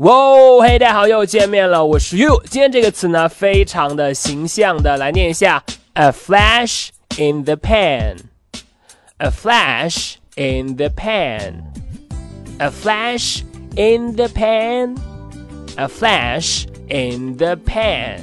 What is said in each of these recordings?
哇，嘿，大家好，又见面了，我是 You。今天这个词呢，非常的形象的来念一下，a flash in the pan，a flash in the pan，a flash in the pan，a flash in the pan。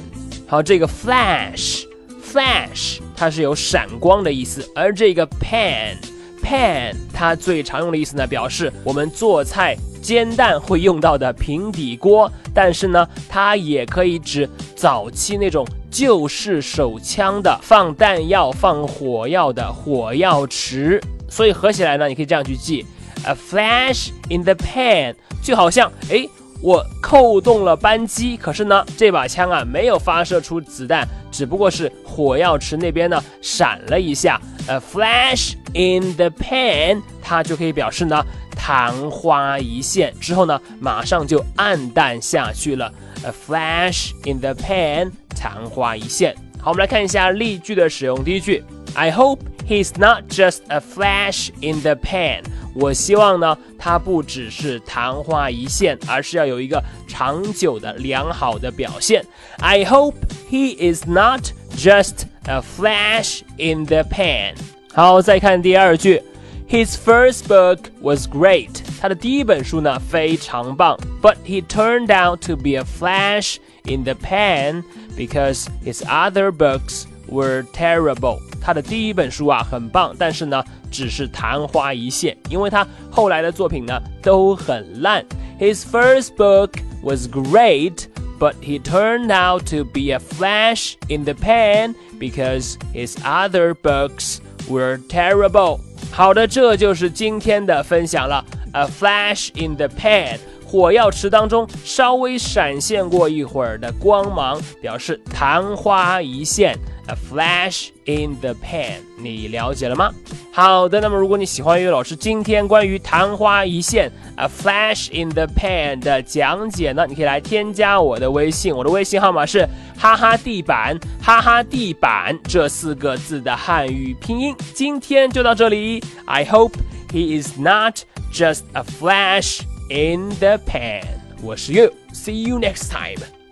好，这个 flash，flash 它是有闪光的意思，而这个 pan，pan 它最常用的意思呢，表示我们做菜。煎蛋会用到的平底锅，但是呢，它也可以指早期那种旧式手枪的放弹药、放火药的火药池。所以合起来呢，你可以这样去记：a flash in the pan，就好像哎，我扣动了扳机，可是呢，这把枪啊没有发射出子弹，只不过是火药池那边呢闪了一下。a flash in the pan，它就可以表示呢。昙花一现之后呢，马上就暗淡下去了。A flash in the pan，昙花一现。好，我们来看一下例句的使用。第一句，I hope he's not just a flash in the pan。我希望呢，他不只是昙花一现，而是要有一个长久的良好的表现。I hope he is not just a flash in the pan。好，再看第二句。His first book was great. 他的第一本书呢非常棒，but he turned out to be a flash in the pan because his other books were terrible. 他的第一本书啊很棒，但是呢只是昙花一现，因为他后来的作品呢都很烂。His first book was great, but he turned out to be a flash in the pan because his other books were terrible. 好的，这就是今天的分享了。A flash in the pan，火药池当中稍微闪现过一会儿的光芒，表示昙花一现。A flash in the pan，你了解了吗？好的，那么如果你喜欢于老师今天关于昙花一现，A flash in the pan 的讲解呢，你可以来添加我的微信，我的微信号码是哈哈地板，哈哈地板这四个字的汉语拼音。今天就到这里，I hope he is not just a flash in the pan. 我是 You，see you next time。